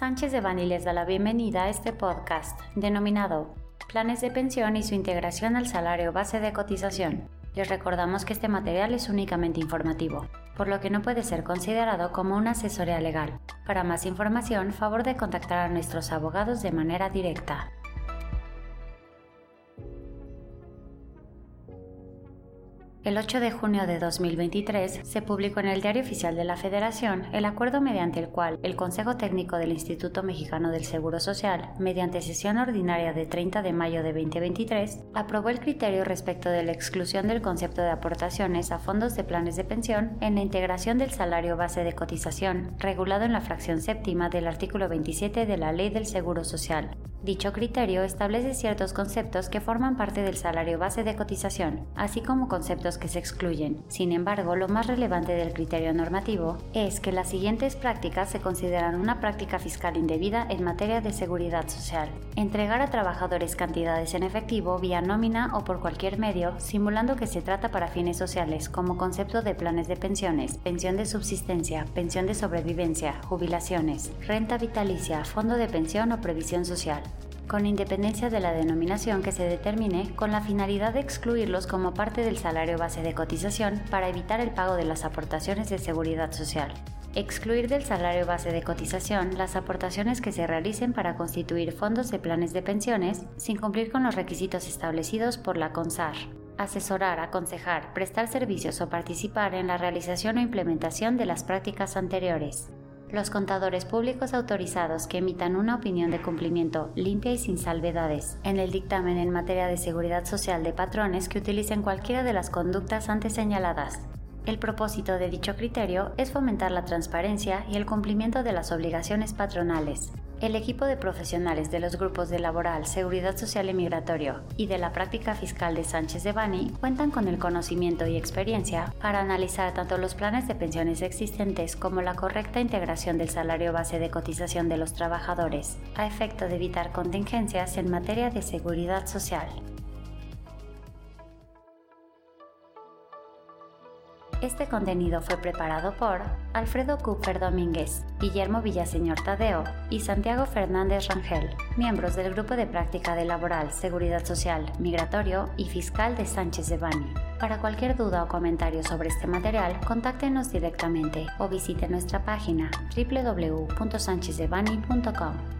Sánchez de Bani les da la bienvenida a este podcast denominado Planes de pensión y su integración al salario base de cotización. Les recordamos que este material es únicamente informativo, por lo que no puede ser considerado como una asesoría legal. Para más información, favor de contactar a nuestros abogados de manera directa. El 8 de junio de 2023 se publicó en el Diario Oficial de la Federación el acuerdo mediante el cual el Consejo Técnico del Instituto Mexicano del Seguro Social, mediante sesión ordinaria de 30 de mayo de 2023, aprobó el criterio respecto de la exclusión del concepto de aportaciones a fondos de planes de pensión en la integración del salario base de cotización, regulado en la fracción séptima del artículo 27 de la Ley del Seguro Social, Dicho criterio establece ciertos conceptos que forman parte del salario base de cotización, así como conceptos que se excluyen. Sin embargo, lo más relevante del criterio normativo es que las siguientes prácticas se consideran una práctica fiscal indebida en materia de seguridad social. Entregar a trabajadores cantidades en efectivo vía nómina o por cualquier medio, simulando que se trata para fines sociales, como concepto de planes de pensiones, pensión de subsistencia, pensión de sobrevivencia, jubilaciones, renta vitalicia, fondo de pensión o previsión social con independencia de la denominación que se determine, con la finalidad de excluirlos como parte del salario base de cotización para evitar el pago de las aportaciones de seguridad social. Excluir del salario base de cotización las aportaciones que se realicen para constituir fondos de planes de pensiones sin cumplir con los requisitos establecidos por la CONSAR. Asesorar, aconsejar, prestar servicios o participar en la realización o implementación de las prácticas anteriores. Los contadores públicos autorizados que emitan una opinión de cumplimiento limpia y sin salvedades en el dictamen en materia de seguridad social de patrones que utilicen cualquiera de las conductas antes señaladas. El propósito de dicho criterio es fomentar la transparencia y el cumplimiento de las obligaciones patronales, el equipo de profesionales de los grupos de laboral, seguridad social y migratorio y de la práctica fiscal de Sánchez de Bani cuentan con el conocimiento y experiencia para analizar tanto los planes de pensiones existentes como la correcta integración del salario base de cotización de los trabajadores, a efecto de evitar contingencias en materia de seguridad social. Este contenido fue preparado por Alfredo Cooper Domínguez, Guillermo Villaseñor Tadeo y Santiago Fernández Rangel, miembros del Grupo de Práctica de Laboral, Seguridad Social, Migratorio y Fiscal de Sánchez de Bani. Para cualquier duda o comentario sobre este material, contáctenos directamente o visite nuestra página www.sanchezdebani.com.